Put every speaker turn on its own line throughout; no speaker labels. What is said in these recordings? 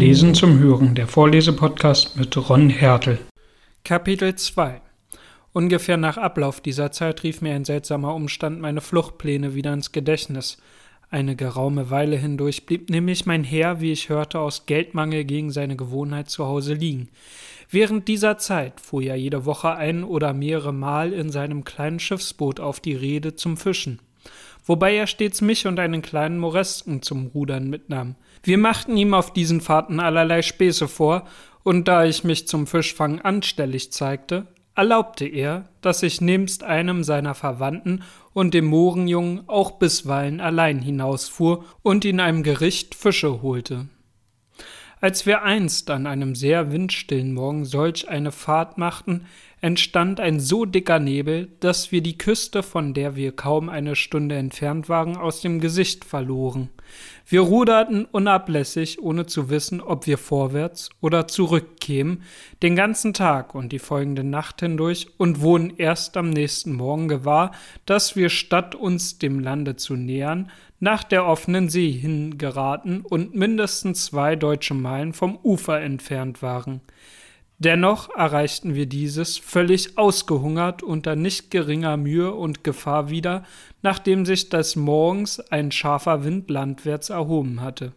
Lesen zum Hören, der Vorlesepodcast mit Ron Hertel. Kapitel 2 Ungefähr nach Ablauf dieser Zeit rief mir ein seltsamer Umstand meine Fluchtpläne wieder ins Gedächtnis. Eine geraume Weile hindurch blieb nämlich mein Herr, wie ich hörte, aus Geldmangel gegen seine Gewohnheit zu Hause liegen. Während dieser Zeit fuhr er jede Woche ein oder mehrere Mal in seinem kleinen Schiffsboot auf die Reede zum Fischen wobei er stets mich und einen kleinen Moresken zum Rudern mitnahm. Wir machten ihm auf diesen Fahrten allerlei Späße vor, und da ich mich zum Fischfang anstellig zeigte, erlaubte er, dass ich nebst einem seiner Verwandten und dem Mohrenjungen auch bisweilen allein hinausfuhr und in einem Gericht Fische holte. Als wir einst an einem sehr windstillen Morgen solch eine Fahrt machten, entstand ein so dicker Nebel, dass wir die Küste, von der wir kaum eine Stunde entfernt waren, aus dem Gesicht verloren. Wir ruderten unablässig, ohne zu wissen, ob wir vorwärts oder zurückkämen, den ganzen Tag und die folgende Nacht hindurch und wurden erst am nächsten Morgen gewahr, dass wir statt uns dem Lande zu nähern, nach der offenen See hingeraten und mindestens zwei deutsche Meilen vom Ufer entfernt waren. Dennoch erreichten wir dieses völlig ausgehungert unter nicht geringer Mühe und Gefahr wieder, nachdem sich des Morgens ein scharfer Wind landwärts erhoben hatte.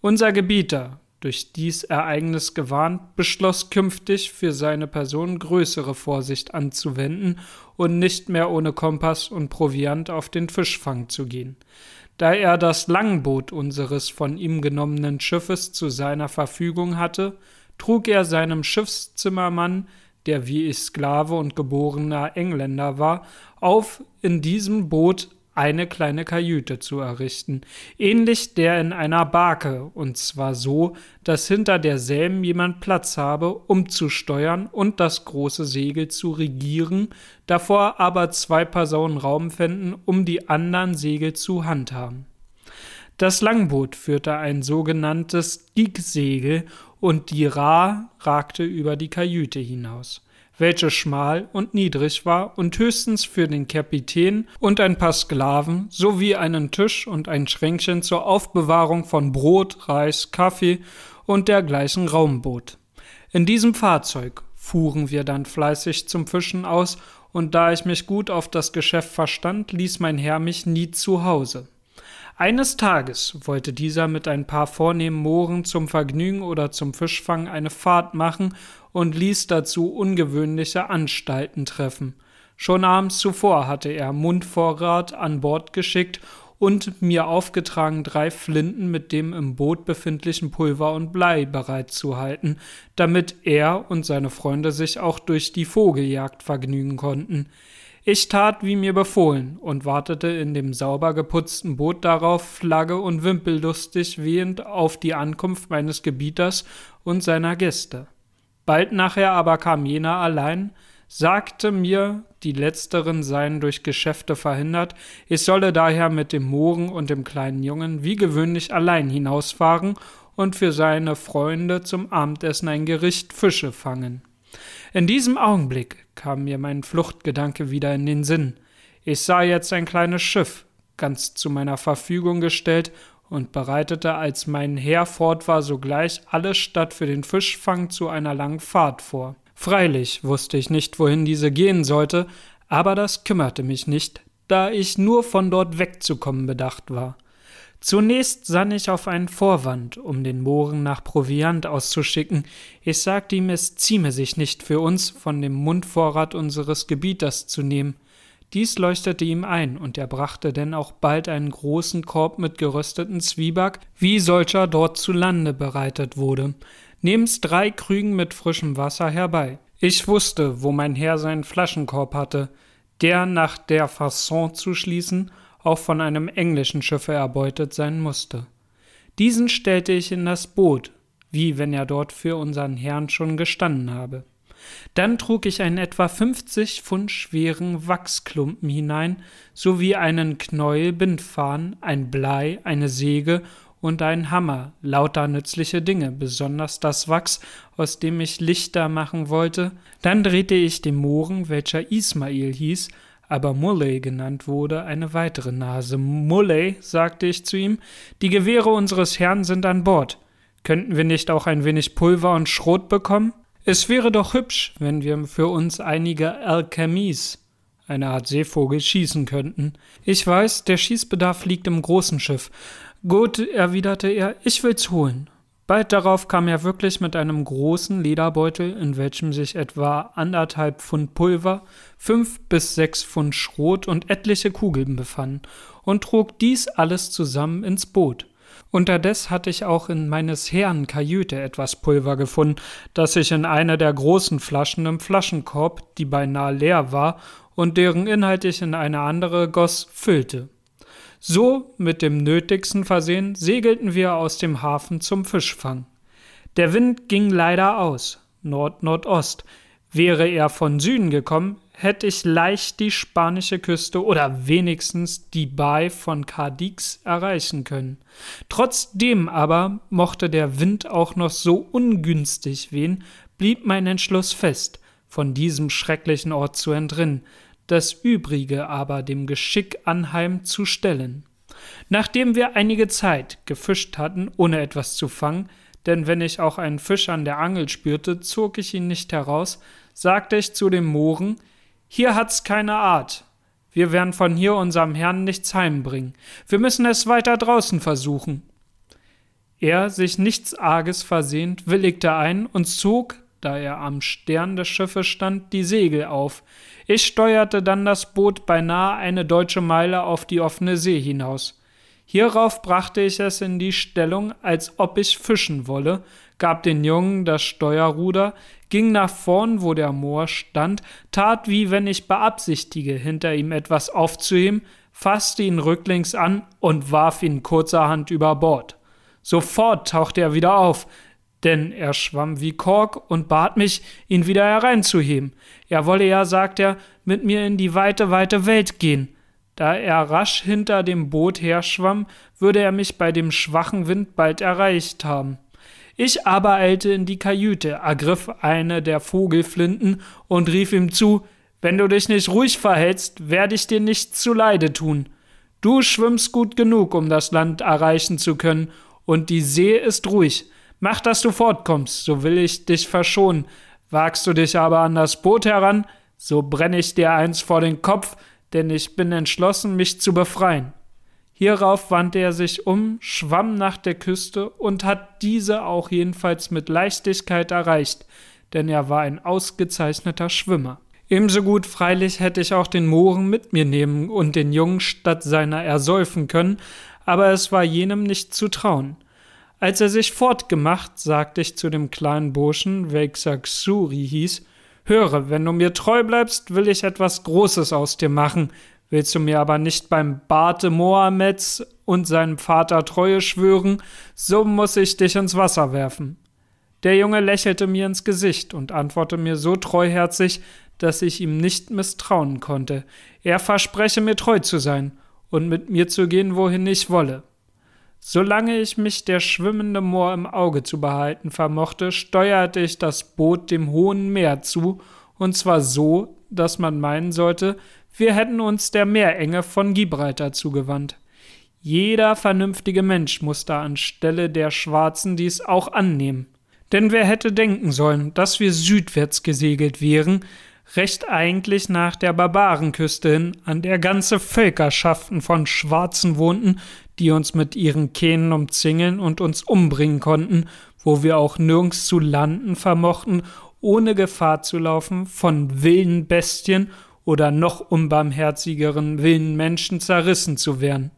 Unser Gebieter, durch dies Ereignis gewarnt, beschloss künftig für seine Person größere Vorsicht anzuwenden und nicht mehr ohne Kompass und Proviant auf den Fischfang zu gehen. Da er das Langboot unseres von ihm genommenen Schiffes zu seiner Verfügung hatte, trug er seinem Schiffszimmermann, der wie ich Sklave und geborener Engländer war, auf, in diesem Boot eine kleine Kajüte zu errichten, ähnlich der in einer Barke, und zwar so, dass hinter derselben jemand Platz habe, um zu steuern und das große Segel zu regieren, davor aber zwei Personen Raum fänden, um die anderen Segel zu handhaben. Das Langboot führte ein sogenanntes Giegsegel und die Ra ragte über die Kajüte hinaus, welche schmal und niedrig war und höchstens für den Kapitän und ein paar Sklaven sowie einen Tisch und ein Schränkchen zur Aufbewahrung von Brot, Reis, Kaffee und dergleichen Raum bot. In diesem Fahrzeug fuhren wir dann fleißig zum Fischen aus, und da ich mich gut auf das Geschäft verstand, ließ mein Herr mich nie zu Hause. Eines Tages wollte dieser mit ein paar vornehmen Mohren zum Vergnügen oder zum Fischfang eine Fahrt machen und ließ dazu ungewöhnliche Anstalten treffen. Schon abends zuvor hatte er Mundvorrat an Bord geschickt und mir aufgetragen, drei Flinten mit dem im Boot befindlichen Pulver und Blei bereitzuhalten, damit er und seine Freunde sich auch durch die Vogeljagd vergnügen konnten. Ich tat, wie mir befohlen, und wartete in dem sauber geputzten Boot darauf, Flagge und Wimpellustig wehend auf die Ankunft meines Gebieters und seiner Gäste. Bald nachher aber kam jener allein, sagte mir, die letzteren seien durch Geschäfte verhindert, ich solle daher mit dem Mohren und dem kleinen Jungen wie gewöhnlich allein hinausfahren und für seine Freunde zum Abendessen ein Gericht Fische fangen. In diesem Augenblick kam mir mein Fluchtgedanke wieder in den Sinn. Ich sah jetzt ein kleines Schiff, ganz zu meiner Verfügung gestellt, und bereitete, als mein Herr fort war, sogleich alles statt für den Fischfang zu einer langen Fahrt vor. Freilich wusste ich nicht, wohin diese gehen sollte, aber das kümmerte mich nicht, da ich nur von dort wegzukommen bedacht war. Zunächst sann ich auf einen Vorwand, um den Mohren nach Proviant auszuschicken. Ich sagte ihm, es zieme sich nicht für uns, von dem Mundvorrat unseres Gebieters zu nehmen. Dies leuchtete ihm ein, und er brachte denn auch bald einen großen Korb mit gerösteten Zwieback, wie solcher dort zu Lande bereitet wurde, nebst drei Krügen mit frischem Wasser herbei. Ich wusste, wo mein Herr seinen Flaschenkorb hatte, der nach der Fasson zu schließen auch von einem englischen Schiffe erbeutet sein musste. Diesen stellte ich in das Boot, wie wenn er dort für unseren Herrn schon gestanden habe. Dann trug ich einen etwa fünfzig Pfund schweren Wachsklumpen hinein, sowie einen Knäuel Bindfaden, ein Blei, eine Säge und einen Hammer, lauter nützliche Dinge, besonders das Wachs, aus dem ich Lichter machen wollte. Dann drehte ich dem Mohren, welcher Ismail hieß, aber Mulley genannt wurde, eine weitere Nase. Mulley, sagte ich zu ihm, die Gewehre unseres Herrn sind an Bord. Könnten wir nicht auch ein wenig Pulver und Schrot bekommen? Es wäre doch hübsch, wenn wir für uns einige Alchemies, eine Art Seevogel, schießen könnten. Ich weiß, der Schießbedarf liegt im großen Schiff. Gut, erwiderte er, ich will's holen. Bald darauf kam er wirklich mit einem großen Lederbeutel, in welchem sich etwa anderthalb Pfund Pulver, fünf bis sechs Pfund Schrot und etliche Kugeln befanden, und trug dies alles zusammen ins Boot. Unterdes hatte ich auch in meines Herrn Kajüte etwas Pulver gefunden, das ich in eine der großen Flaschen im Flaschenkorb, die beinahe leer war und deren Inhalt ich in eine andere goss, füllte. So, mit dem Nötigsten versehen, segelten wir aus dem Hafen zum Fischfang. Der Wind ging leider aus, Nord-Nordost. Wäre er von Süden gekommen, hätte ich leicht die spanische Küste oder wenigstens die Bai von Cadix erreichen können. Trotzdem aber mochte der Wind auch noch so ungünstig wehen, blieb mein Entschluss fest, von diesem schrecklichen Ort zu entrinnen, das übrige aber dem Geschick anheim zu stellen. Nachdem wir einige Zeit gefischt hatten, ohne etwas zu fangen, denn wenn ich auch einen Fisch an der Angel spürte, zog ich ihn nicht heraus, sagte ich zu dem Mohren, hier hat's keine Art. Wir werden von hier unserem Herrn nichts heimbringen. Wir müssen es weiter draußen versuchen. Er, sich nichts Arges versehend, willigte ein und zog, da er am Stern des Schiffes stand, die Segel auf. Ich steuerte dann das Boot beinahe eine deutsche Meile auf die offene See hinaus. Hierauf brachte ich es in die Stellung, als ob ich fischen wolle, gab den Jungen das Steuerruder, ging nach vorn, wo der Moor stand, tat wie wenn ich beabsichtige, hinter ihm etwas aufzuheben, fasste ihn rücklings an und warf ihn kurzerhand über Bord. Sofort tauchte er wieder auf, denn er schwamm wie Kork und bat mich, ihn wieder hereinzuheben. Er wolle ja, sagt er, mit mir in die weite, weite Welt gehen. Da er rasch hinter dem Boot herschwamm, würde er mich bei dem schwachen Wind bald erreicht haben. Ich aber eilte in die Kajüte, ergriff eine der Vogelflinten und rief ihm zu, wenn du dich nicht ruhig verhältst, werde ich dir nichts zuleide tun. Du schwimmst gut genug, um das Land erreichen zu können, und die See ist ruhig. Mach, dass du fortkommst, so will ich dich verschonen. Wagst du dich aber an das Boot heran, so brenne ich dir eins vor den Kopf, denn ich bin entschlossen, mich zu befreien. Hierauf wandte er sich um, schwamm nach der Küste und hat diese auch jedenfalls mit Leichtigkeit erreicht, denn er war ein ausgezeichneter Schwimmer. Ebenso gut freilich hätte ich auch den Mohren mit mir nehmen und den Jungen statt seiner ersäufen können, aber es war jenem nicht zu trauen. Als er sich fortgemacht, sagte ich zu dem kleinen Burschen, welcher Xuri hieß, Höre, wenn du mir treu bleibst, will ich etwas Großes aus dir machen. Willst du mir aber nicht beim Barte Mohammeds und seinem Vater Treue schwören, so muss ich dich ins Wasser werfen. Der Junge lächelte mir ins Gesicht und antwortete mir so treuherzig, dass ich ihm nicht misstrauen konnte. Er verspreche mir treu zu sein und mit mir zu gehen, wohin ich wolle. Solange ich mich der schwimmende Moor im Auge zu behalten vermochte, steuerte ich das Boot dem hohen Meer zu, und zwar so, dass man meinen sollte, wir hätten uns der Meerenge von Gibraltar zugewandt. Jeder vernünftige Mensch muss da anstelle der Schwarzen dies auch annehmen. Denn wer hätte denken sollen, dass wir südwärts gesegelt wären, recht eigentlich nach der Barbarenküste hin, an der ganze Völkerschaften von Schwarzen wohnten, die uns mit ihren Kähnen umzingeln und uns umbringen konnten, wo wir auch nirgends zu landen vermochten, ohne Gefahr zu laufen, von wilden Bestien oder noch unbarmherzigeren wilden Menschen zerrissen zu werden.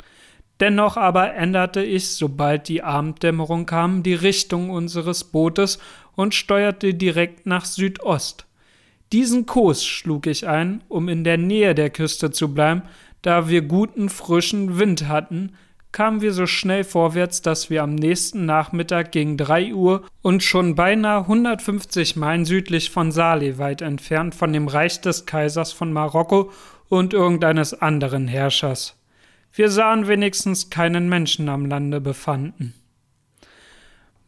Dennoch aber änderte ich, sobald die Abenddämmerung kam, die Richtung unseres Bootes und steuerte direkt nach Südost. Diesen Kurs schlug ich ein, um in der Nähe der Küste zu bleiben, da wir guten frischen Wind hatten, kamen wir so schnell vorwärts, dass wir am nächsten Nachmittag gegen drei Uhr und schon beinahe 150 Meilen südlich von Saleh weit entfernt von dem Reich des Kaisers von Marokko und irgendeines anderen Herrschers. Wir sahen wenigstens keinen Menschen am Lande befanden.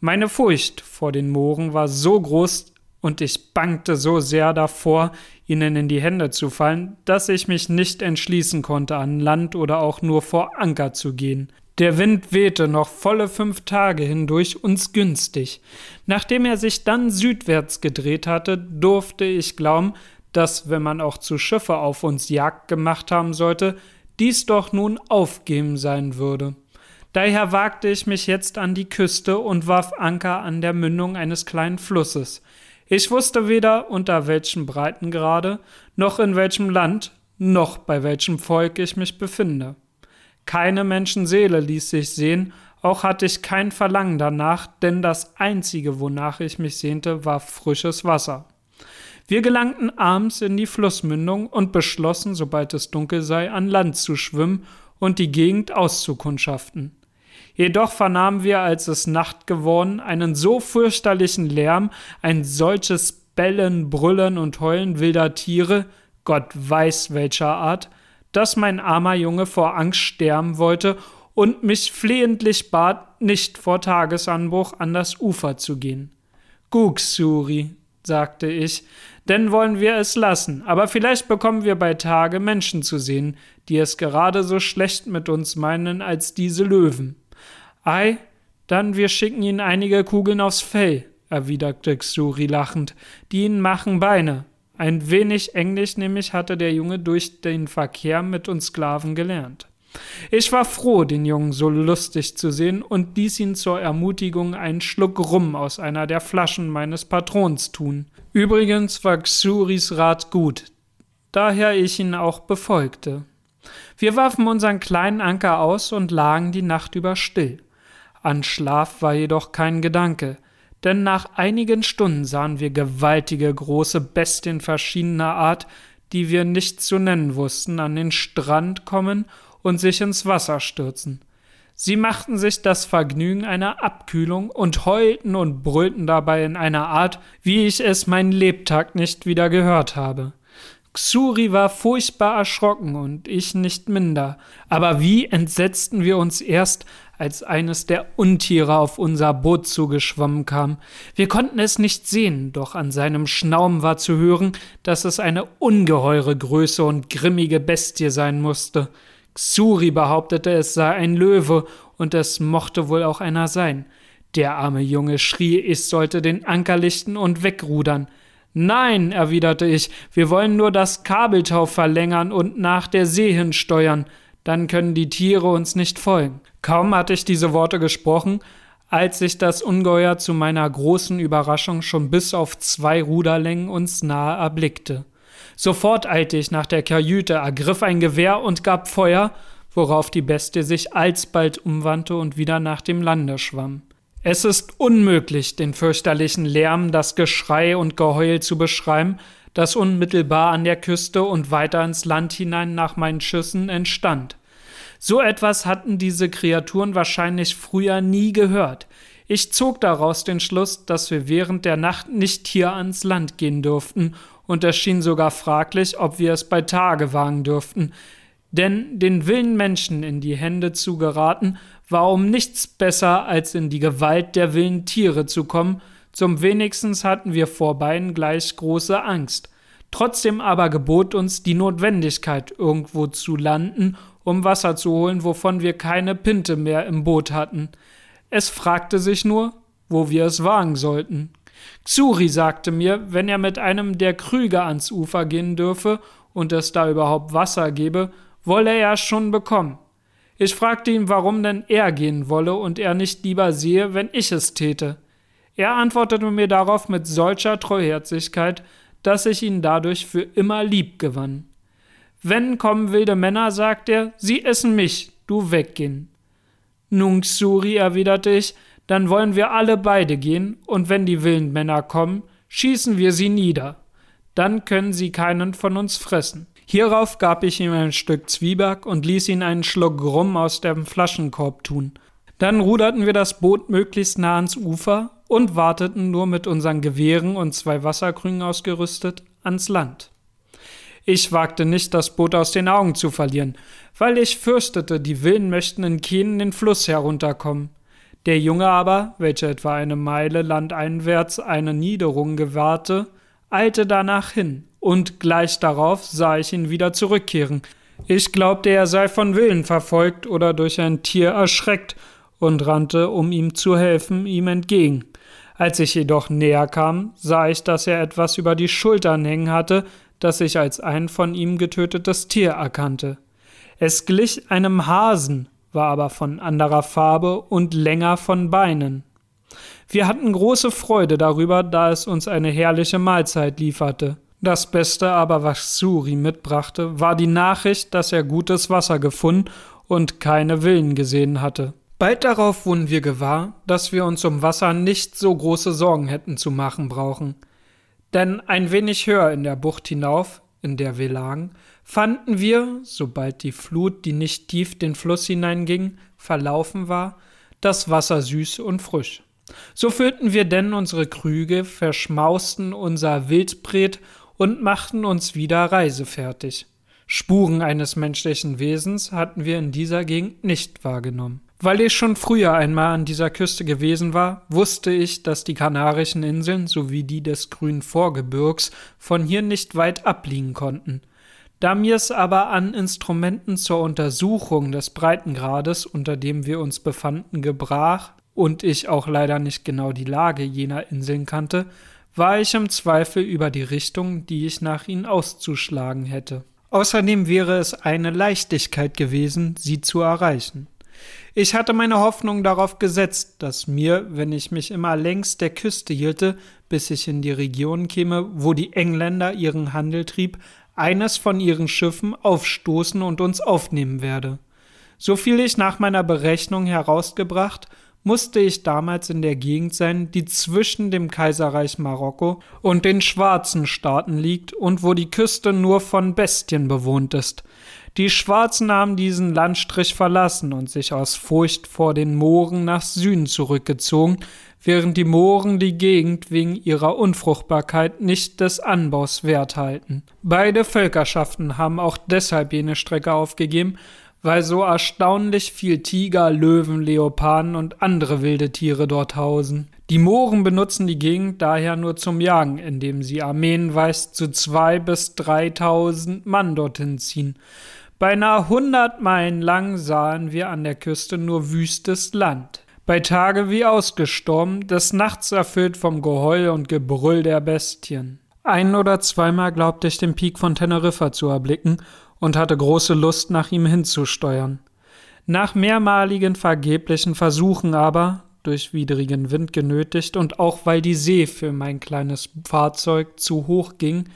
Meine Furcht vor den Mooren war so groß, und ich bangte so sehr davor, ihnen in die Hände zu fallen, dass ich mich nicht entschließen konnte, an Land oder auch nur vor Anker zu gehen. Der Wind wehte noch volle fünf Tage hindurch uns günstig. Nachdem er sich dann südwärts gedreht hatte, durfte ich glauben, dass, wenn man auch zu Schiffe auf uns Jagd gemacht haben sollte, dies doch nun aufgeben sein würde. Daher wagte ich mich jetzt an die Küste und warf Anker an der Mündung eines kleinen Flusses. Ich wusste weder unter welchem Breitengrade, noch in welchem Land, noch bei welchem Volk ich mich befinde. Keine Menschenseele ließ sich sehen, auch hatte ich kein Verlangen danach, denn das einzige, wonach ich mich sehnte, war frisches Wasser. Wir gelangten abends in die Flussmündung und beschlossen, sobald es dunkel sei, an Land zu schwimmen und die Gegend auszukundschaften. Jedoch vernahmen wir, als es Nacht geworden, einen so fürchterlichen Lärm, ein solches Bellen, Brüllen und Heulen wilder Tiere, Gott weiß welcher Art, dass mein armer Junge vor Angst sterben wollte und mich flehentlich bat, nicht vor Tagesanbruch an das Ufer zu gehen. Gugsuri, sagte ich, denn wollen wir es lassen, aber vielleicht bekommen wir bei Tage Menschen zu sehen, die es gerade so schlecht mit uns meinen als diese Löwen. Ei, dann wir schicken ihnen einige Kugeln aufs Fell, erwiderte Xuri lachend, die ihnen machen Beine. Ein wenig Englisch nämlich hatte der Junge durch den Verkehr mit uns Sklaven gelernt. Ich war froh, den Jungen so lustig zu sehen und ließ ihn zur Ermutigung einen Schluck Rum aus einer der Flaschen meines Patrons tun. Übrigens war Xuris Rat gut, daher ich ihn auch befolgte. Wir warfen unseren kleinen Anker aus und lagen die Nacht über still. An Schlaf war jedoch kein Gedanke, denn nach einigen Stunden sahen wir gewaltige große Bestien verschiedener Art, die wir nicht zu nennen wussten, an den Strand kommen und sich ins Wasser stürzen. Sie machten sich das Vergnügen einer Abkühlung und heulten und brüllten dabei in einer Art, wie ich es mein Lebtag nicht wieder gehört habe. Xuri war furchtbar erschrocken und ich nicht minder, aber wie entsetzten wir uns erst, als eines der Untiere auf unser Boot zugeschwommen kam. Wir konnten es nicht sehen, doch an seinem Schnaum war zu hören, dass es eine ungeheure Größe und grimmige Bestie sein musste. Xuri behauptete, es sei ein Löwe, und es mochte wohl auch einer sein. Der arme Junge schrie, ich sollte den Anker lichten und wegrudern. Nein, erwiderte ich, wir wollen nur das Kabeltau verlängern und nach der See hin steuern, dann können die Tiere uns nicht folgen. Kaum hatte ich diese Worte gesprochen, als sich das Ungeheuer zu meiner großen Überraschung schon bis auf zwei Ruderlängen uns nahe erblickte. Sofort eilte ich nach der Kajüte, ergriff ein Gewehr und gab Feuer, worauf die Bestie sich alsbald umwandte und wieder nach dem Lande schwamm. Es ist unmöglich, den fürchterlichen Lärm, das Geschrei und Geheul zu beschreiben, das unmittelbar an der Küste und weiter ins Land hinein nach meinen Schüssen entstand. So etwas hatten diese Kreaturen wahrscheinlich früher nie gehört. Ich zog daraus den Schluss, dass wir während der Nacht nicht hier ans Land gehen durften und es schien sogar fraglich, ob wir es bei Tage wagen dürften, denn den wilden Menschen in die Hände zu geraten, war um nichts besser, als in die Gewalt der wilden Tiere zu kommen, zum wenigstens hatten wir vor beiden gleich große Angst. Trotzdem aber gebot uns die Notwendigkeit, irgendwo zu landen, um Wasser zu holen, wovon wir keine Pinte mehr im Boot hatten. Es fragte sich nur, wo wir es wagen sollten. Xuri sagte mir, wenn er mit einem der Krüge ans Ufer gehen dürfe und es da überhaupt Wasser gebe, wolle er schon bekommen. Ich fragte ihn, warum denn er gehen wolle und er nicht lieber sehe, wenn ich es täte. Er antwortete mir darauf mit solcher Treuherzigkeit, dass ich ihn dadurch für immer lieb gewann. Wenn kommen wilde Männer, sagt er, sie essen mich, du weggehen. Nun, Xuri, erwiderte ich, dann wollen wir alle beide gehen, und wenn die wilden Männer kommen, schießen wir sie nieder. Dann können sie keinen von uns fressen. Hierauf gab ich ihm ein Stück Zwieback und ließ ihn einen Schluck Rum aus dem Flaschenkorb tun. Dann ruderten wir das Boot möglichst nah ans Ufer und warteten nur mit unseren Gewehren und zwei Wasserkrügen ausgerüstet ans Land. Ich wagte nicht, das Boot aus den Augen zu verlieren, weil ich fürchtete, die Willen möchten in Kehnen den Fluss herunterkommen. Der Junge aber, welcher etwa eine Meile landeinwärts eine Niederung gewahrte, eilte danach hin, und gleich darauf sah ich ihn wieder zurückkehren. Ich glaubte, er sei von Willen verfolgt oder durch ein Tier erschreckt und rannte, um ihm zu helfen, ihm entgegen. Als ich jedoch näher kam, sah ich, dass er etwas über die Schultern hängen hatte, das ich als ein von ihm getötetes Tier erkannte. Es glich einem Hasen, war aber von anderer Farbe und länger von Beinen. Wir hatten große Freude darüber, da es uns eine herrliche Mahlzeit lieferte. Das Beste aber, was Suri mitbrachte, war die Nachricht, dass er gutes Wasser gefunden und keine Villen gesehen hatte. Bald darauf wurden wir gewahr, dass wir uns um Wasser nicht so große Sorgen hätten zu machen brauchen. Denn ein wenig höher in der Bucht hinauf, in der wir lagen, fanden wir, sobald die Flut, die nicht tief den Fluss hineinging, verlaufen war, das Wasser süß und frisch. So füllten wir denn unsere Krüge, verschmausten unser Wildbret und machten uns wieder reisefertig. Spuren eines menschlichen Wesens hatten wir in dieser Gegend nicht wahrgenommen. Weil ich schon früher einmal an dieser Küste gewesen war, wusste ich, dass die Kanarischen Inseln sowie die des grünen Vorgebirgs von hier nicht weit abliegen konnten. Da mir es aber an Instrumenten zur Untersuchung des Breitengrades, unter dem wir uns befanden, gebrach und ich auch leider nicht genau die Lage jener Inseln kannte, war ich im Zweifel über die Richtung, die ich nach ihnen auszuschlagen hätte. Außerdem wäre es eine Leichtigkeit gewesen, sie zu erreichen. Ich hatte meine Hoffnung darauf gesetzt, dass mir, wenn ich mich immer längs der Küste hielte, bis ich in die Region käme, wo die Engländer ihren Handel trieb, eines von ihren Schiffen aufstoßen und uns aufnehmen werde. So viel ich nach meiner Berechnung herausgebracht, musste ich damals in der Gegend sein, die zwischen dem Kaiserreich Marokko und den schwarzen Staaten liegt und wo die Küste nur von Bestien bewohnt ist. Die Schwarzen haben diesen Landstrich verlassen und sich aus Furcht vor den Mooren nach Süden zurückgezogen, während die Mooren die Gegend wegen ihrer Unfruchtbarkeit nicht des Anbaus wert halten. Beide Völkerschaften haben auch deshalb jene Strecke aufgegeben, weil so erstaunlich viel Tiger, Löwen, Leoparden und andere wilde Tiere dort hausen. Die Mohren benutzen die Gegend daher nur zum Jagen, indem sie armeenweis zu zwei bis dreitausend Mann dorthin ziehen. Beinahe hundert Meilen lang sahen wir an der Küste nur wüstes Land. Bei Tage wie ausgestorben, des Nachts erfüllt vom Geheul und Gebrüll der Bestien. Ein oder zweimal glaubte ich den Peak von Teneriffa zu erblicken und hatte große Lust, nach ihm hinzusteuern. Nach mehrmaligen vergeblichen Versuchen aber, durch widrigen Wind genötigt und auch weil die See für mein kleines Fahrzeug zu hoch ging,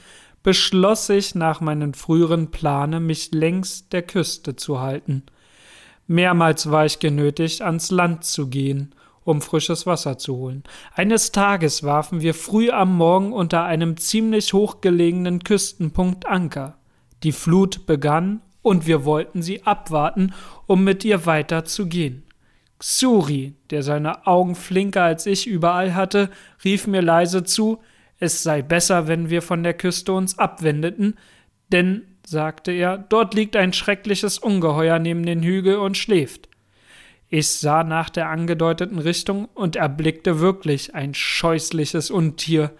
beschloss ich nach meinen früheren Plane, mich längs der Küste zu halten. Mehrmals war ich genötigt, ans Land zu gehen, um frisches Wasser zu holen. Eines Tages warfen wir früh am Morgen unter einem ziemlich hochgelegenen Küstenpunkt Anker. Die Flut begann, und wir wollten sie abwarten, um mit ihr weiter zu gehen. Xuri, der seine Augen flinker als ich überall hatte, rief mir leise zu, es sei besser, wenn wir von der Küste uns abwendeten, denn, sagte er, dort liegt ein schreckliches Ungeheuer neben den Hügel und schläft. Ich sah nach der angedeuteten Richtung und erblickte wirklich ein scheußliches Untier,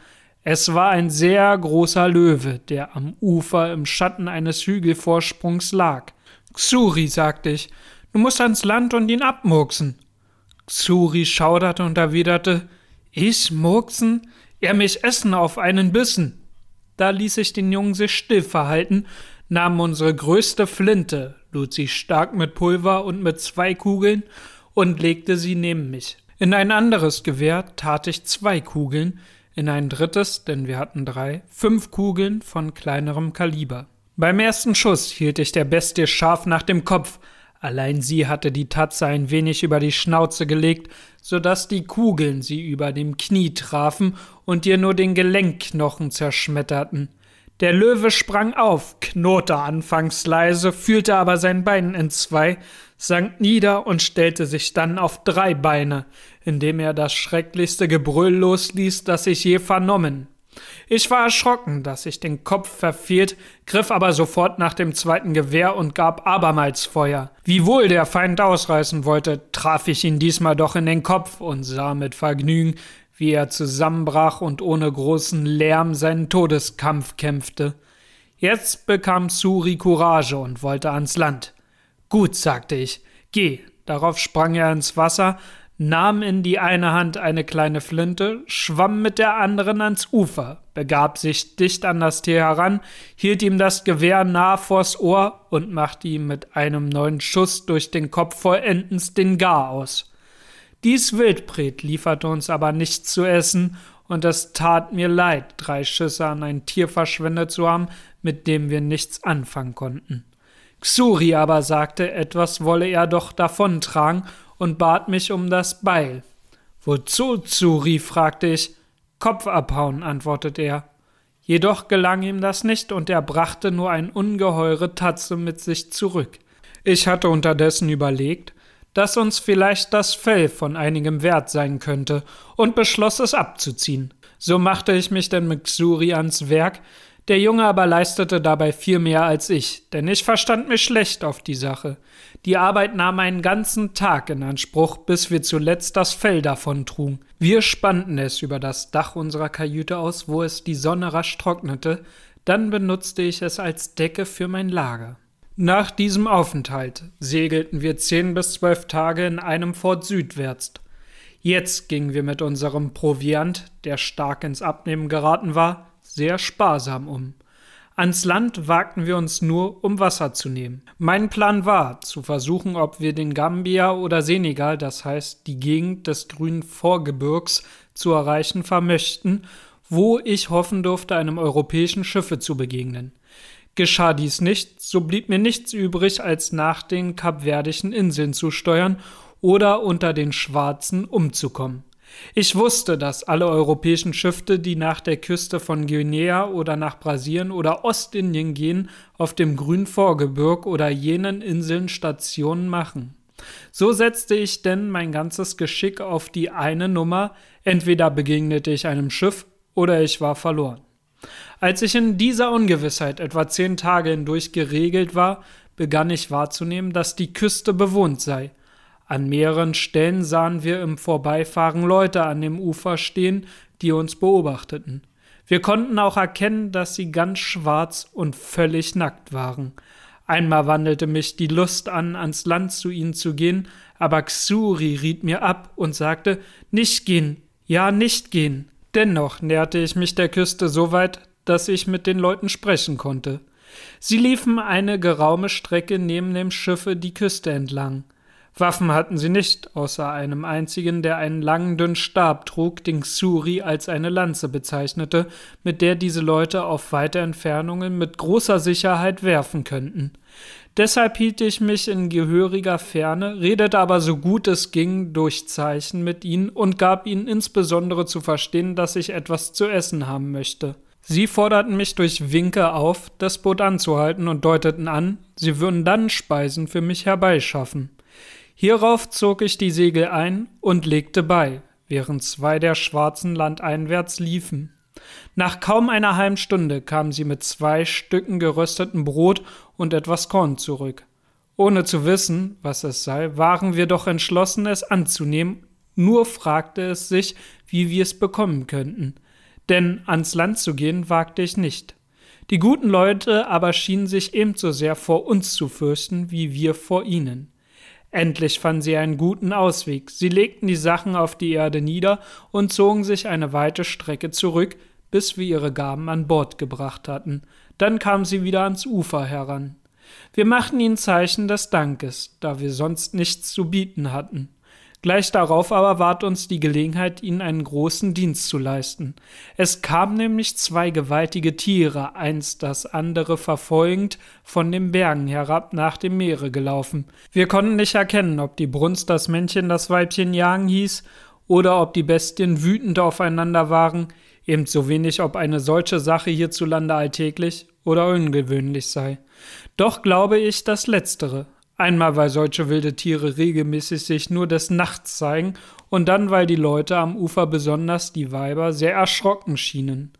es war ein sehr großer Löwe, der am Ufer im Schatten eines Hügelvorsprungs lag. Xuri, sagte ich, du musst ans Land und ihn abmurksen. Xuri schauderte und erwiderte, ich murksen? Er mich essen auf einen Bissen. Da ließ ich den Jungen sich still verhalten, nahm unsere größte Flinte, lud sie stark mit Pulver und mit zwei Kugeln und legte sie neben mich. In ein anderes Gewehr tat ich zwei Kugeln, in ein drittes, denn wir hatten drei, fünf Kugeln von kleinerem Kaliber. Beim ersten Schuss hielt ich der Bestie scharf nach dem Kopf, allein sie hatte die Tatze ein wenig über die Schnauze gelegt, so dass die Kugeln sie über dem Knie trafen und ihr nur den Gelenkknochen zerschmetterten. Der Löwe sprang auf, knurrte anfangs leise, fühlte aber sein Bein in zwei, sank nieder und stellte sich dann auf drei Beine, indem er das schrecklichste Gebrüll losließ, das ich je vernommen. Ich war erschrocken, dass ich den Kopf verfehlt, griff aber sofort nach dem zweiten Gewehr und gab abermals Feuer. Wiewohl der Feind ausreißen wollte, traf ich ihn diesmal doch in den Kopf und sah mit Vergnügen, wie er zusammenbrach und ohne großen Lärm seinen Todeskampf kämpfte. Jetzt bekam Suri Courage und wollte ans Land. Gut, sagte ich, geh. Darauf sprang er ins Wasser, nahm in die eine Hand eine kleine Flinte, schwamm mit der anderen ans Ufer, begab sich dicht an das Tier heran, hielt ihm das Gewehr nah vors Ohr und machte ihm mit einem neuen Schuss durch den Kopf vollendens den Gar aus. Dies Wildbret lieferte uns aber nichts zu essen, und es tat mir leid, drei Schüsse an ein Tier verschwendet zu haben, mit dem wir nichts anfangen konnten. Xuri aber sagte, etwas wolle er doch davontragen und bat mich um das Beil. Wozu, Xuri? fragte ich. Kopf abhauen, antwortete er. Jedoch gelang ihm das nicht, und er brachte nur eine ungeheure Tatze mit sich zurück. Ich hatte unterdessen überlegt, dass uns vielleicht das Fell von einigem Wert sein könnte, und beschloss es abzuziehen. So machte ich mich denn mit Xuri ans Werk, der Junge aber leistete dabei viel mehr als ich, denn ich verstand mich schlecht auf die Sache. Die Arbeit nahm einen ganzen Tag in Anspruch, bis wir zuletzt das Fell davon trugen. Wir spannten es über das Dach unserer Kajüte aus, wo es die Sonne rasch trocknete, dann benutzte ich es als Decke für mein Lager. Nach diesem Aufenthalt segelten wir zehn bis zwölf Tage in einem Fort südwärts. Jetzt gingen wir mit unserem Proviant, der stark ins Abnehmen geraten war, sehr sparsam um. Ans Land wagten wir uns nur, um Wasser zu nehmen. Mein Plan war, zu versuchen, ob wir den Gambia oder Senegal, das heißt die Gegend des grünen Vorgebirgs, zu erreichen vermöchten, wo ich hoffen durfte, einem europäischen Schiffe zu begegnen. Geschah dies nicht, so blieb mir nichts übrig, als nach den kapverdischen Inseln zu steuern oder unter den Schwarzen umzukommen. Ich wusste, dass alle europäischen Schiffe, die nach der Küste von Guinea oder nach Brasilien oder Ostindien gehen, auf dem grünen Vorgebirg oder jenen Inseln Stationen machen. So setzte ich denn mein ganzes Geschick auf die eine Nummer, entweder begegnete ich einem Schiff oder ich war verloren. Als ich in dieser Ungewissheit etwa zehn Tage hindurch geregelt war, begann ich wahrzunehmen, dass die Küste bewohnt sei, an mehreren Stellen sahen wir im Vorbeifahren Leute an dem Ufer stehen, die uns beobachteten. Wir konnten auch erkennen, dass sie ganz schwarz und völlig nackt waren. Einmal wandelte mich die Lust an, ans Land zu ihnen zu gehen, aber Xuri riet mir ab und sagte, nicht gehen, ja, nicht gehen. Dennoch näherte ich mich der Küste so weit, dass ich mit den Leuten sprechen konnte. Sie liefen eine geraume Strecke neben dem Schiffe die Küste entlang. Waffen hatten sie nicht, außer einem einzigen, der einen langen, dünnen Stab trug, den Xuri als eine Lanze bezeichnete, mit der diese Leute auf weite Entfernungen mit großer Sicherheit werfen könnten. Deshalb hielt ich mich in gehöriger Ferne, redete aber so gut es ging durch Zeichen mit ihnen und gab ihnen insbesondere zu verstehen, dass ich etwas zu essen haben möchte. Sie forderten mich durch Winke auf, das Boot anzuhalten und deuteten an, sie würden dann Speisen für mich herbeischaffen. Hierauf zog ich die Segel ein und legte bei, während zwei der Schwarzen landeinwärts liefen. Nach kaum einer halben Stunde kamen sie mit zwei Stücken gerösteten Brot und etwas Korn zurück. Ohne zu wissen, was es sei, waren wir doch entschlossen, es anzunehmen, nur fragte es sich, wie wir es bekommen könnten. Denn ans Land zu gehen wagte ich nicht. Die guten Leute aber schienen sich ebenso sehr vor uns zu fürchten, wie wir vor ihnen. Endlich fanden sie einen guten Ausweg. Sie legten die Sachen auf die Erde nieder und zogen sich eine weite Strecke zurück, bis wir ihre Gaben an Bord gebracht hatten. Dann kamen sie wieder ans Ufer heran. Wir machten ihnen Zeichen des Dankes, da wir sonst nichts zu bieten hatten. Gleich darauf aber ward uns die Gelegenheit, ihnen einen großen Dienst zu leisten. Es kamen nämlich zwei gewaltige Tiere, eins das andere verfolgend, von den Bergen herab nach dem Meere gelaufen. Wir konnten nicht erkennen, ob die Brunst das Männchen das Weibchen jagen hieß, oder ob die Bestien wütend aufeinander waren, ebenso wenig ob eine solche Sache hierzulande alltäglich oder ungewöhnlich sei. Doch glaube ich das Letztere, Einmal, weil solche wilde Tiere regelmäßig sich nur des Nachts zeigen und dann, weil die Leute am Ufer besonders die Weiber sehr erschrocken schienen.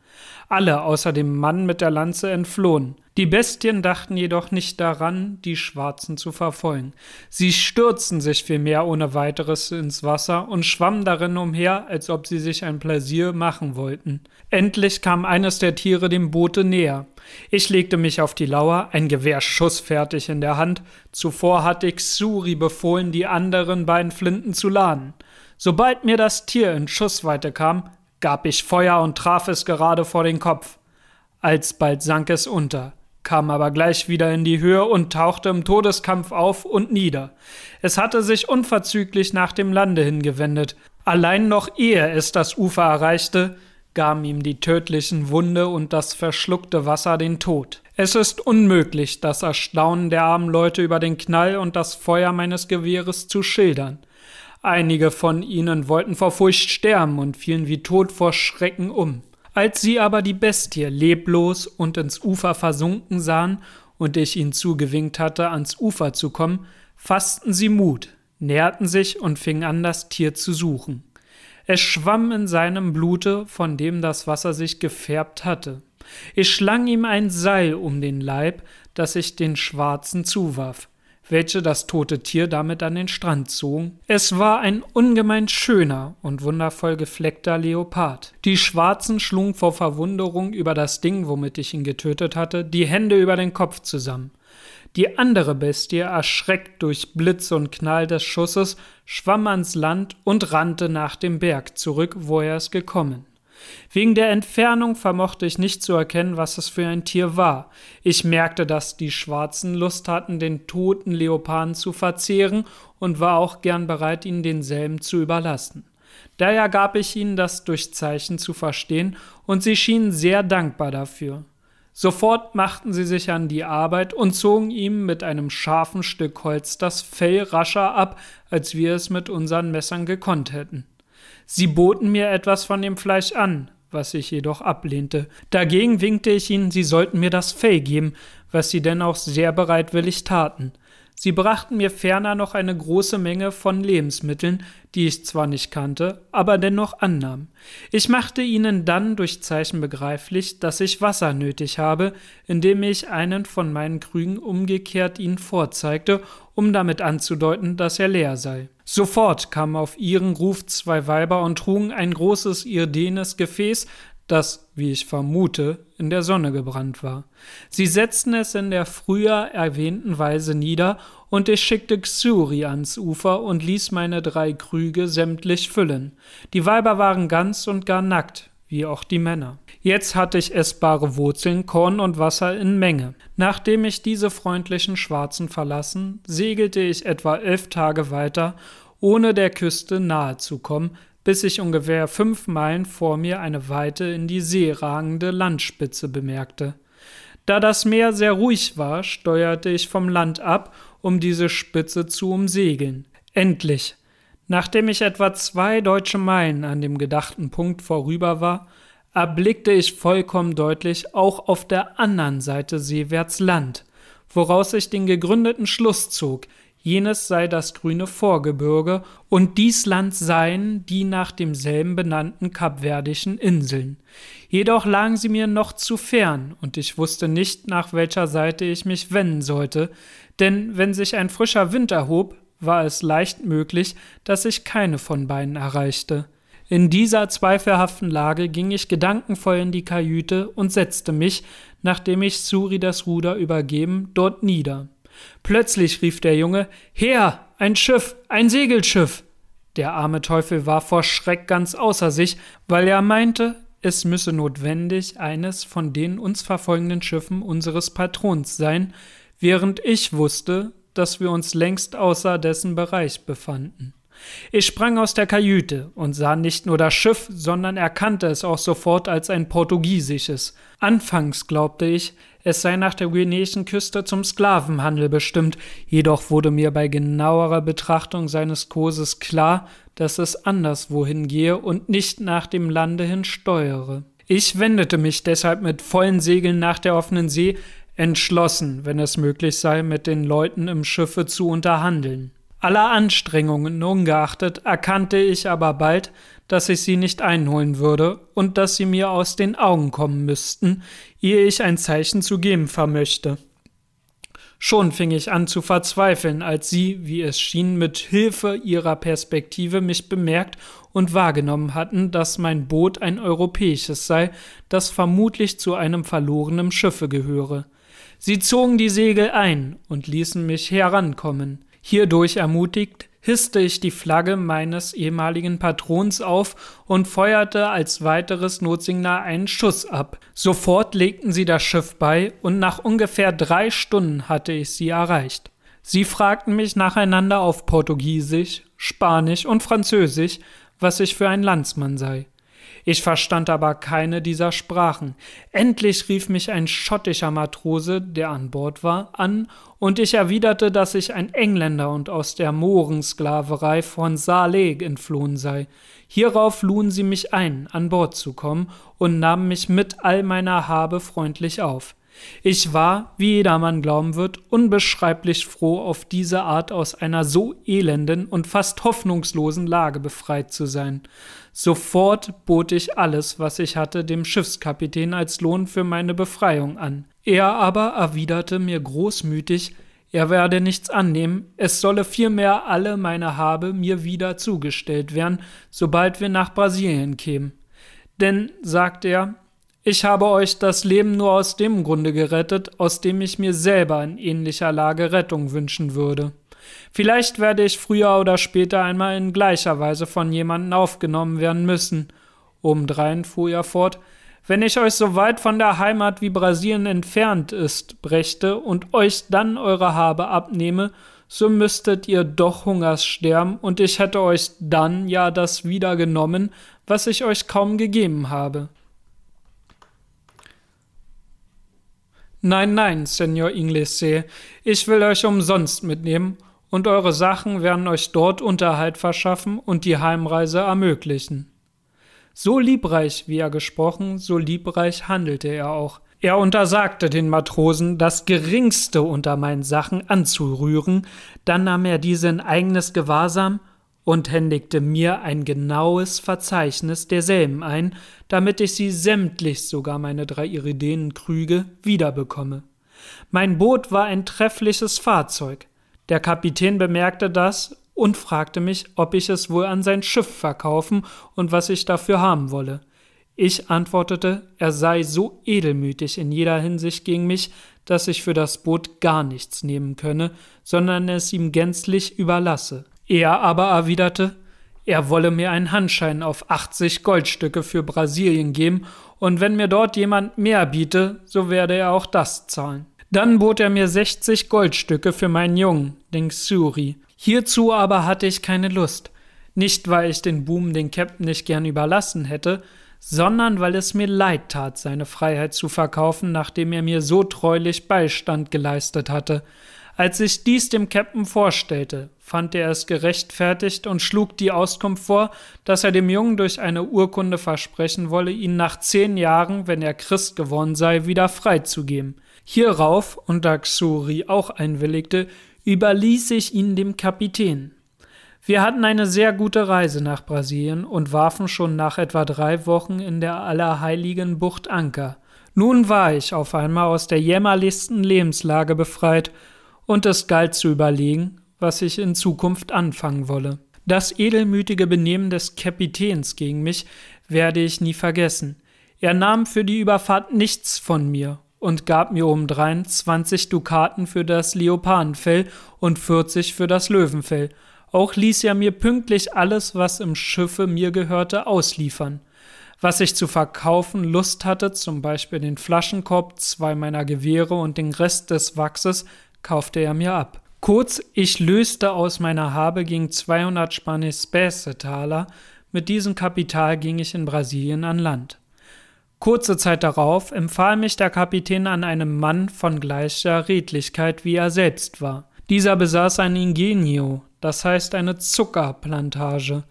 Alle außer dem Mann mit der Lanze entflohen. Die Bestien dachten jedoch nicht daran, die Schwarzen zu verfolgen. Sie stürzten sich vielmehr ohne weiteres ins Wasser und schwammen darin umher, als ob sie sich ein Pläsier machen wollten. Endlich kam eines der Tiere dem Boote näher. Ich legte mich auf die Lauer, ein Gewehr schussfertig in der Hand. Zuvor hatte ich Suri befohlen, die anderen beiden Flinten zu laden. Sobald mir das Tier in Schussweite kam, gab ich Feuer und traf es gerade vor den Kopf. Alsbald sank es unter, kam aber gleich wieder in die Höhe und tauchte im Todeskampf auf und nieder. Es hatte sich unverzüglich nach dem Lande hingewendet. Allein noch ehe es das Ufer erreichte, gaben ihm die tödlichen Wunde und das verschluckte Wasser den Tod. Es ist unmöglich, das Erstaunen der armen Leute über den Knall und das Feuer meines Gewehres zu schildern. Einige von ihnen wollten vor Furcht sterben und fielen wie tot vor Schrecken um. Als sie aber die Bestie leblos und ins Ufer versunken sahen und ich ihnen zugewinkt hatte, ans Ufer zu kommen, fassten sie Mut, näherten sich und fingen an, das Tier zu suchen. Es schwamm in seinem Blute, von dem das Wasser sich gefärbt hatte. Ich schlang ihm ein Seil um den Leib, das ich den Schwarzen zuwarf welche das tote Tier damit an den Strand zogen. Es war ein ungemein schöner und wundervoll gefleckter Leopard. Die Schwarzen schlugen vor Verwunderung über das Ding, womit ich ihn getötet hatte, die Hände über den Kopf zusammen. Die andere Bestie, erschreckt durch Blitz und Knall des Schusses, schwamm ans Land und rannte nach dem Berg zurück, wo er es gekommen. Wegen der Entfernung vermochte ich nicht zu erkennen, was es für ein Tier war. Ich merkte, dass die Schwarzen Lust hatten, den toten Leoparden zu verzehren und war auch gern bereit, ihnen denselben zu überlassen. Daher gab ich ihnen das durch Zeichen zu verstehen, und sie schienen sehr dankbar dafür. Sofort machten sie sich an die Arbeit und zogen ihm mit einem scharfen Stück Holz das Fell rascher ab, als wir es mit unseren Messern gekonnt hätten. Sie boten mir etwas von dem Fleisch an, was ich jedoch ablehnte. Dagegen winkte ich ihnen, sie sollten mir das Fell geben, was sie denn auch sehr bereitwillig taten. Sie brachten mir ferner noch eine große Menge von Lebensmitteln, die ich zwar nicht kannte, aber dennoch annahm. Ich machte ihnen dann durch Zeichen begreiflich, dass ich Wasser nötig habe, indem ich einen von meinen Krügen umgekehrt ihnen vorzeigte, um damit anzudeuten, dass er leer sei. Sofort kamen auf ihren Ruf zwei Weiber und trugen ein großes irdenes Gefäß, das, wie ich vermute, in der Sonne gebrannt war. Sie setzten es in der früher erwähnten Weise nieder, und ich schickte Xuri ans Ufer und ließ meine drei Krüge sämtlich füllen. Die Weiber waren ganz und gar nackt, wie auch die Männer. Jetzt hatte ich essbare Wurzeln, Korn und Wasser in Menge. Nachdem ich diese freundlichen Schwarzen verlassen, segelte ich etwa elf Tage weiter, ohne der Küste nahe zu kommen, bis ich ungefähr fünf Meilen vor mir eine weite in die See ragende Landspitze bemerkte. Da das Meer sehr ruhig war, steuerte ich vom Land ab, um diese Spitze zu umsegeln. Endlich, nachdem ich etwa zwei deutsche Meilen an dem gedachten Punkt vorüber war, erblickte ich vollkommen deutlich auch auf der anderen Seite seewärts Land, woraus ich den gegründeten Schluss zog, jenes sei das grüne Vorgebirge und dies Land seien die nach demselben benannten kapverdischen Inseln. Jedoch lagen sie mir noch zu fern, und ich wusste nicht, nach welcher Seite ich mich wenden sollte, denn wenn sich ein frischer Wind erhob, war es leicht möglich, dass ich keine von beiden erreichte. In dieser zweifelhaften Lage ging ich gedankenvoll in die Kajüte und setzte mich, nachdem ich Suri das Ruder übergeben, dort nieder. Plötzlich rief der Junge Her, ein Schiff, ein Segelschiff. Der arme Teufel war vor Schreck ganz außer sich, weil er meinte, es müsse notwendig eines von den uns verfolgenden Schiffen unseres Patrons sein, während ich wusste, dass wir uns längst außer dessen Bereich befanden. Ich sprang aus der Kajüte und sah nicht nur das Schiff, sondern erkannte es auch sofort als ein portugiesisches. Anfangs glaubte ich, es sei nach der guineischen Küste zum Sklavenhandel bestimmt, jedoch wurde mir bei genauerer Betrachtung seines Kurses klar, dass es anderswohin gehe und nicht nach dem Lande hin steuere. Ich wendete mich deshalb mit vollen Segeln nach der offenen See, entschlossen, wenn es möglich sei, mit den Leuten im Schiffe zu unterhandeln. Aller Anstrengungen ungeachtet erkannte ich aber bald, dass ich sie nicht einholen würde und dass sie mir aus den Augen kommen müssten, ehe ich ein Zeichen zu geben vermöchte. Schon fing ich an zu verzweifeln, als sie, wie es schien, mit Hilfe ihrer Perspektive mich bemerkt und wahrgenommen hatten, dass mein Boot ein europäisches sei, das vermutlich zu einem verlorenen Schiffe gehöre. Sie zogen die Segel ein und ließen mich herankommen. Hierdurch ermutigt, hisste ich die Flagge meines ehemaligen Patrons auf und feuerte als weiteres Notsignal einen Schuss ab. Sofort legten sie das Schiff bei, und nach ungefähr drei Stunden hatte ich sie erreicht. Sie fragten mich nacheinander auf Portugiesisch, Spanisch und Französisch, was ich für ein Landsmann sei. Ich verstand aber keine dieser Sprachen. Endlich rief mich ein schottischer Matrose, der an Bord war, an, und ich erwiderte, dass ich ein Engländer und aus der Mohrensklaverei von Saleh entflohen sei. Hierauf luden sie mich ein, an Bord zu kommen, und nahmen mich mit all meiner Habe freundlich auf. Ich war, wie jedermann glauben wird, unbeschreiblich froh, auf diese Art aus einer so elenden und fast hoffnungslosen Lage befreit zu sein. Sofort bot ich alles, was ich hatte, dem Schiffskapitän als Lohn für meine Befreiung an. Er aber erwiderte mir großmütig, er werde nichts annehmen, es solle vielmehr alle meine Habe mir wieder zugestellt werden, sobald wir nach Brasilien kämen. Denn, sagt er, ich habe euch das Leben nur aus dem Grunde gerettet, aus dem ich mir selber in ähnlicher Lage Rettung wünschen würde. Vielleicht werde ich früher oder später einmal in gleicher Weise von jemandem aufgenommen werden müssen. Obendrein fuhr er fort, wenn ich euch so weit von der Heimat wie Brasilien entfernt ist, brächte und euch dann eure Habe abnehme, so müsstet ihr doch Hungers sterben, und ich hätte euch dann ja das wieder genommen, was ich euch kaum gegeben habe. Nein, nein, Senor Inglese, ich will euch umsonst mitnehmen und eure Sachen werden euch dort Unterhalt verschaffen und die Heimreise ermöglichen. So liebreich, wie er gesprochen, so liebreich handelte er auch. Er untersagte den Matrosen, das geringste unter meinen Sachen anzurühren, dann nahm er diese in eigenes Gewahrsam und händigte mir ein genaues Verzeichnis derselben ein, damit ich sie sämtlich, sogar meine drei Iridenenkrüge, wiederbekomme. Mein Boot war ein treffliches Fahrzeug, der Kapitän bemerkte das und fragte mich, ob ich es wohl an sein Schiff verkaufen und was ich dafür haben wolle. Ich antwortete, er sei so edelmütig in jeder Hinsicht gegen mich, dass ich für das Boot gar nichts nehmen könne, sondern es ihm gänzlich überlasse. Er aber erwiderte, er wolle mir einen Handschein auf 80 Goldstücke für Brasilien geben, und wenn mir dort jemand mehr biete, so werde er auch das zahlen. Dann bot er mir 60 Goldstücke für meinen Jungen, den Xuri. Hierzu aber hatte ich keine Lust. Nicht, weil ich den Buben den Captain nicht gern überlassen hätte, sondern weil es mir leid tat, seine Freiheit zu verkaufen, nachdem er mir so treulich Beistand geleistet hatte. Als ich dies dem Captain vorstellte, fand er es gerechtfertigt und schlug die Auskunft vor, dass er dem Jungen durch eine Urkunde versprechen wolle, ihn nach zehn Jahren, wenn er Christ geworden sei, wieder freizugeben. Hierauf, und da Xuri auch einwilligte, überließ ich ihn dem Kapitän. Wir hatten eine sehr gute Reise nach Brasilien und warfen schon nach etwa drei Wochen in der Allerheiligen Bucht Anker. Nun war ich auf einmal aus der jämmerlichsten Lebenslage befreit, und es galt zu überlegen, was ich in Zukunft anfangen wolle. Das edelmütige Benehmen des Kapitäns gegen mich werde ich nie vergessen. Er nahm für die Überfahrt nichts von mir und gab mir obendrein 20 Dukaten für das Leopardenfell und 40 für das Löwenfell. Auch ließ er mir pünktlich alles, was im Schiffe mir gehörte, ausliefern. Was ich zu verkaufen Lust hatte, zum Beispiel den Flaschenkorb, zwei meiner Gewehre und den Rest des Wachses, kaufte er mir ab. Kurz, ich löste aus meiner Habe gegen 200 Spanisch Taler. Mit diesem Kapital ging ich in Brasilien an Land. Kurze Zeit darauf empfahl mich der Kapitän an einem Mann von gleicher Redlichkeit wie er selbst war. Dieser besaß ein Ingenio, das heißt eine Zuckerplantage.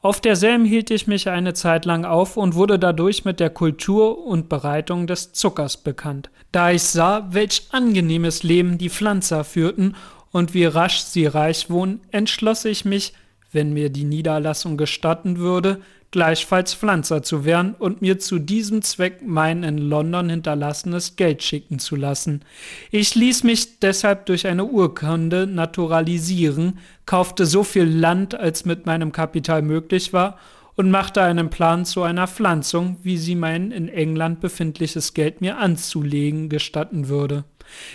Auf derselben hielt ich mich eine Zeit lang auf und wurde dadurch mit der Kultur und Bereitung des Zuckers bekannt. Da ich sah, welch angenehmes Leben die Pflanzer führten und wie rasch sie reich wurden, entschloss ich mich, wenn mir die Niederlassung gestatten würde, gleichfalls Pflanzer zu werden und mir zu diesem Zweck mein in London hinterlassenes Geld schicken zu lassen. Ich ließ mich deshalb durch eine Urkunde naturalisieren, kaufte so viel Land, als mit meinem Kapital möglich war, und machte einen Plan zu einer Pflanzung, wie sie mein in England befindliches Geld mir anzulegen gestatten würde.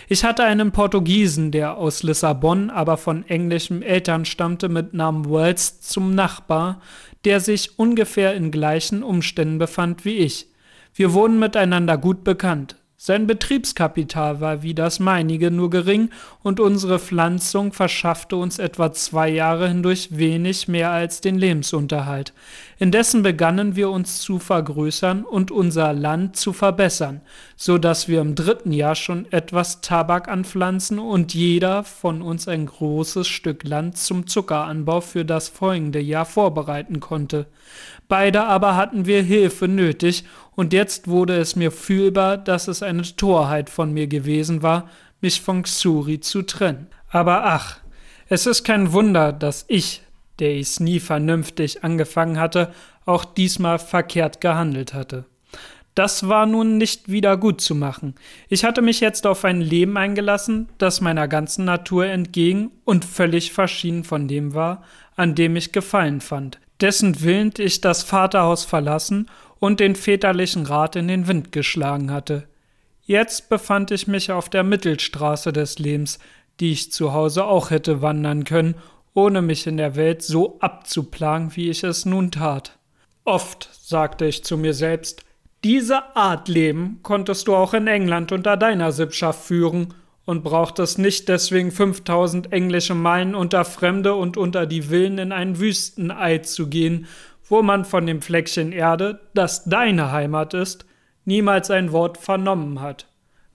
Ich hatte einen Portugiesen, der aus Lissabon, aber von englischem Eltern stammte, mit Namen Wells zum Nachbar, der sich ungefähr in gleichen Umständen befand wie ich. Wir wurden miteinander gut bekannt. Sein Betriebskapital war wie das meinige nur gering und unsere Pflanzung verschaffte uns etwa zwei Jahre hindurch wenig mehr als den Lebensunterhalt. Indessen begannen wir uns zu vergrößern und unser Land zu verbessern, so dass wir im dritten Jahr schon etwas Tabak anpflanzen und jeder von uns ein großes Stück Land zum Zuckeranbau für das folgende Jahr vorbereiten konnte. Beide aber hatten wir Hilfe nötig, und jetzt wurde es mir fühlbar, dass es eine Torheit von mir gewesen war, mich von Xuri zu trennen. Aber ach, es ist kein Wunder, dass ich, der ich's nie vernünftig angefangen hatte, auch diesmal verkehrt gehandelt hatte. Das war nun nicht wieder gut zu machen. Ich hatte mich jetzt auf ein Leben eingelassen, das meiner ganzen Natur entging und völlig verschieden von dem war, an dem ich Gefallen fand dessen Willen ich das Vaterhaus verlassen und den väterlichen Rat in den Wind geschlagen hatte. Jetzt befand ich mich auf der Mittelstraße des Lebens, die ich zu Hause auch hätte wandern können, ohne mich in der Welt so abzuplagen, wie ich es nun tat. Oft sagte ich zu mir selbst, diese Art Leben konntest du auch in England unter deiner Sippschaft führen, und braucht es nicht deswegen 5000 englische Meilen unter Fremde und unter die Villen in einen Wüsteneid zu gehen, wo man von dem Fleckchen Erde, das deine Heimat ist, niemals ein Wort vernommen hat.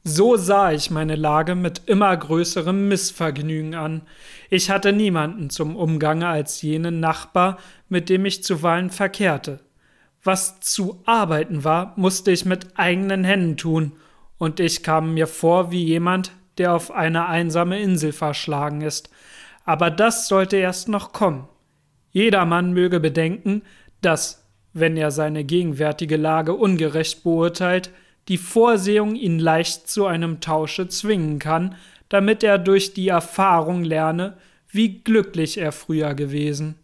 So sah ich meine Lage mit immer größerem Missvergnügen an. Ich hatte niemanden zum Umgange als jenen Nachbar, mit dem ich zuweilen verkehrte. Was zu arbeiten war, musste ich mit eigenen Händen tun, und ich kam mir vor wie jemand, der auf eine einsame Insel verschlagen ist. Aber das sollte erst noch kommen. Jedermann möge bedenken, dass, wenn er seine gegenwärtige Lage ungerecht beurteilt, die Vorsehung ihn leicht zu einem Tausche zwingen kann, damit er durch die Erfahrung lerne, wie glücklich er früher gewesen.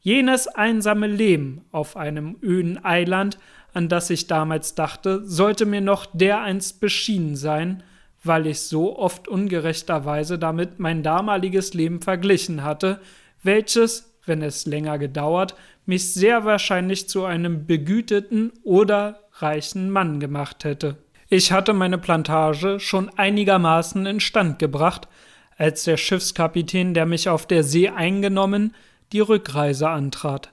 Jenes einsame Leben auf einem öden Eiland, an das ich damals dachte, sollte mir noch dereinst beschieden sein, weil ich so oft ungerechterweise damit mein damaliges Leben verglichen hatte, welches, wenn es länger gedauert, mich sehr wahrscheinlich zu einem begüteten oder reichen Mann gemacht hätte. Ich hatte meine Plantage schon einigermaßen instand gebracht, als der Schiffskapitän, der mich auf der See eingenommen, die Rückreise antrat.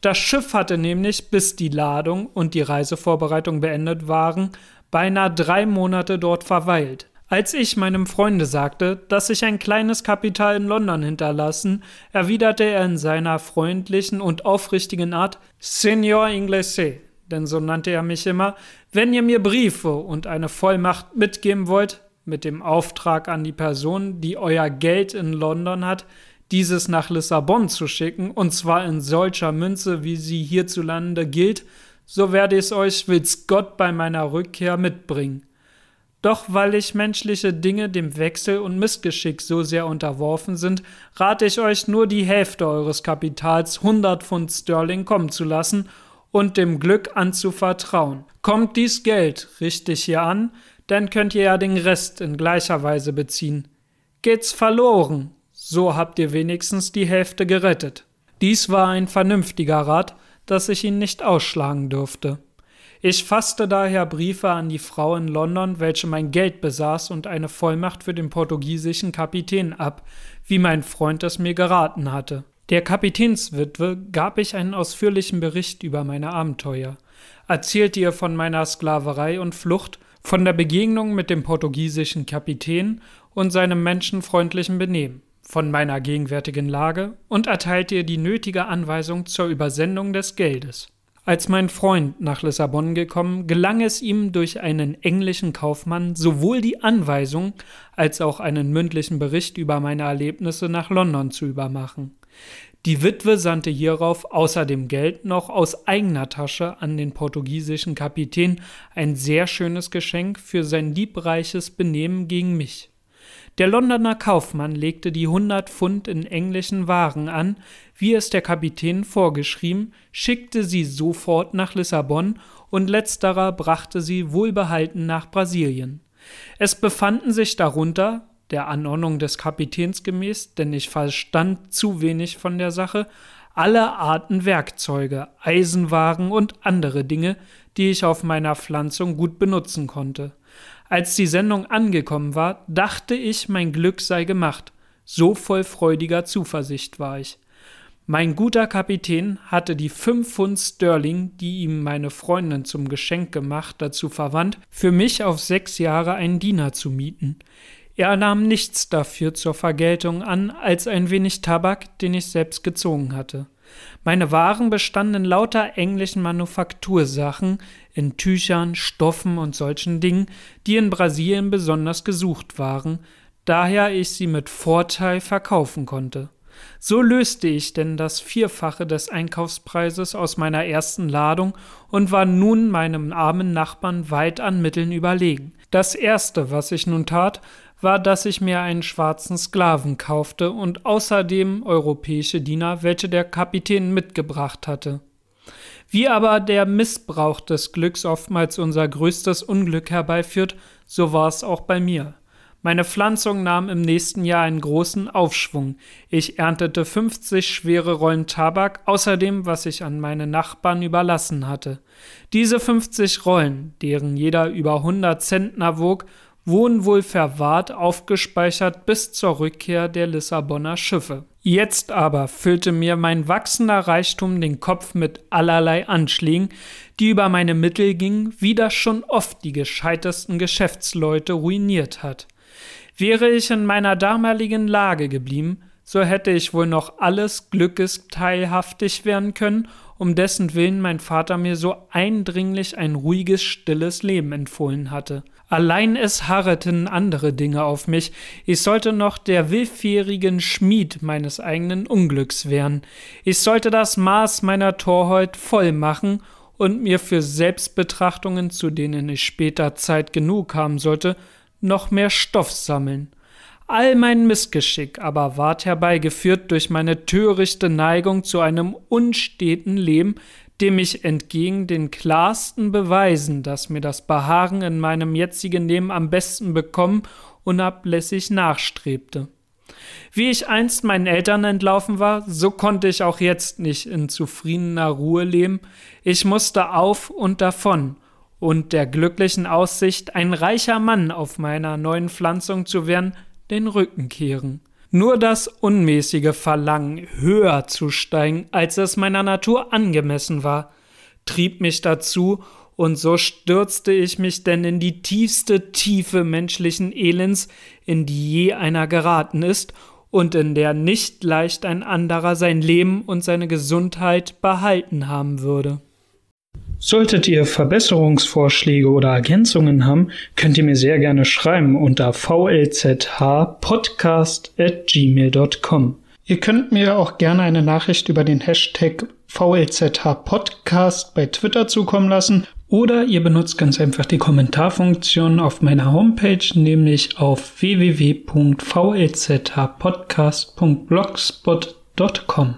Das Schiff hatte nämlich, bis die Ladung und die Reisevorbereitung beendet waren, beinahe drei Monate dort verweilt. Als ich meinem Freunde sagte, dass ich ein kleines Kapital in London hinterlassen, erwiderte er in seiner freundlichen und aufrichtigen Art Signor Inglese, denn so nannte er mich immer, wenn ihr mir Briefe und eine Vollmacht mitgeben wollt, mit dem Auftrag an die Person, die euer Geld in London hat, dieses nach Lissabon zu schicken, und zwar in solcher Münze, wie sie hierzulande gilt, so werde ich es euch, will's Gott, bei meiner Rückkehr mitbringen. Doch weil ich menschliche Dinge dem Wechsel und Missgeschick so sehr unterworfen sind, rate ich euch nur die Hälfte eures Kapitals 100 Pfund Sterling kommen zu lassen und dem Glück anzuvertrauen. Kommt dies Geld richtig hier an, dann könnt ihr ja den Rest in gleicher Weise beziehen. Geht's verloren, so habt ihr wenigstens die Hälfte gerettet. Dies war ein vernünftiger Rat, dass ich ihn nicht ausschlagen durfte. Ich fasste daher Briefe an die Frau in London, welche mein Geld besaß, und eine Vollmacht für den portugiesischen Kapitän ab, wie mein Freund es mir geraten hatte. Der Kapitänswitwe gab ich einen ausführlichen Bericht über meine Abenteuer, erzählte ihr von meiner Sklaverei und Flucht, von der Begegnung mit dem portugiesischen Kapitän und seinem menschenfreundlichen Benehmen von meiner gegenwärtigen Lage und erteilte ihr die nötige Anweisung zur Übersendung des Geldes. Als mein Freund nach Lissabon gekommen, gelang es ihm durch einen englischen Kaufmann sowohl die Anweisung als auch einen mündlichen Bericht über meine Erlebnisse nach London zu übermachen. Die Witwe sandte hierauf außer dem Geld noch aus eigener Tasche an den portugiesischen Kapitän ein sehr schönes Geschenk für sein liebreiches Benehmen gegen mich. Der Londoner Kaufmann legte die hundert Pfund in englischen Waren an, wie es der Kapitän vorgeschrieben, schickte sie sofort nach Lissabon und letzterer brachte sie wohlbehalten nach Brasilien. Es befanden sich darunter, der Anordnung des Kapitäns gemäß, denn ich verstand zu wenig von der Sache, alle Arten Werkzeuge, Eisenwagen und andere Dinge, die ich auf meiner Pflanzung gut benutzen konnte. Als die Sendung angekommen war, dachte ich, mein Glück sei gemacht. So voll freudiger Zuversicht war ich. Mein guter Kapitän hatte die fünf Pfund Sterling, die ihm meine Freundin zum Geschenk gemacht, dazu verwandt, für mich auf sechs Jahre einen Diener zu mieten. Er nahm nichts dafür zur Vergeltung an als ein wenig Tabak, den ich selbst gezogen hatte. Meine Waren bestanden in lauter englischen Manufaktursachen, in Tüchern, Stoffen und solchen Dingen, die in Brasilien besonders gesucht waren, daher ich sie mit Vorteil verkaufen konnte. So löste ich denn das Vierfache des Einkaufspreises aus meiner ersten Ladung und war nun meinem armen Nachbarn weit an Mitteln überlegen. Das erste, was ich nun tat, war, dass ich mir einen schwarzen Sklaven kaufte und außerdem europäische Diener, welche der Kapitän mitgebracht hatte. Wie aber der Missbrauch des Glücks oftmals unser größtes Unglück herbeiführt, so war es auch bei mir. Meine Pflanzung nahm im nächsten Jahr einen großen Aufschwung. Ich erntete 50 schwere Rollen Tabak, außerdem was ich an meine Nachbarn überlassen hatte. Diese 50 Rollen, deren jeder über 100 Zentner wog, wurden wohl verwahrt aufgespeichert bis zur Rückkehr der Lissabonner Schiffe. Jetzt aber füllte mir mein wachsender Reichtum den Kopf mit allerlei Anschlägen, die über meine Mittel gingen, wie das schon oft die gescheitesten Geschäftsleute ruiniert hat. Wäre ich in meiner damaligen Lage geblieben, so hätte ich wohl noch alles Glückes teilhaftig werden können, um dessen Willen mein Vater mir so eindringlich ein ruhiges, stilles Leben empfohlen hatte. Allein es harreten andere Dinge auf mich, ich sollte noch der willfährigen Schmied meines eigenen Unglücks werden, ich sollte das Maß meiner Torheit voll machen und mir für Selbstbetrachtungen, zu denen ich später Zeit genug haben sollte, noch mehr Stoff sammeln. All mein Missgeschick aber ward herbeigeführt durch meine törichte Neigung zu einem unsteten Leben, dem ich entgegen den klarsten Beweisen, dass mir das Behagen in meinem jetzigen Leben am besten bekommen, unablässig nachstrebte. Wie ich einst meinen Eltern entlaufen war, so konnte ich auch jetzt nicht in zufriedener Ruhe leben. Ich musste auf und davon, und der glücklichen Aussicht, ein reicher Mann auf meiner neuen Pflanzung zu werden, den Rücken kehren. Nur das unmäßige Verlangen, höher zu steigen, als es meiner Natur angemessen war, trieb mich dazu, und so stürzte ich mich denn in die tiefste Tiefe menschlichen Elends, in die je einer geraten ist, und in der nicht leicht ein anderer sein Leben und seine Gesundheit behalten haben würde. Solltet ihr Verbesserungsvorschläge oder Ergänzungen haben, könnt ihr mir sehr gerne schreiben unter vlzhpodcast@gmail.com. Ihr könnt mir auch gerne eine Nachricht über den Hashtag VLZH-Podcast bei Twitter zukommen lassen oder ihr benutzt ganz einfach die Kommentarfunktion auf meiner Homepage, nämlich auf www.vlzhpodcast.blogspot.com.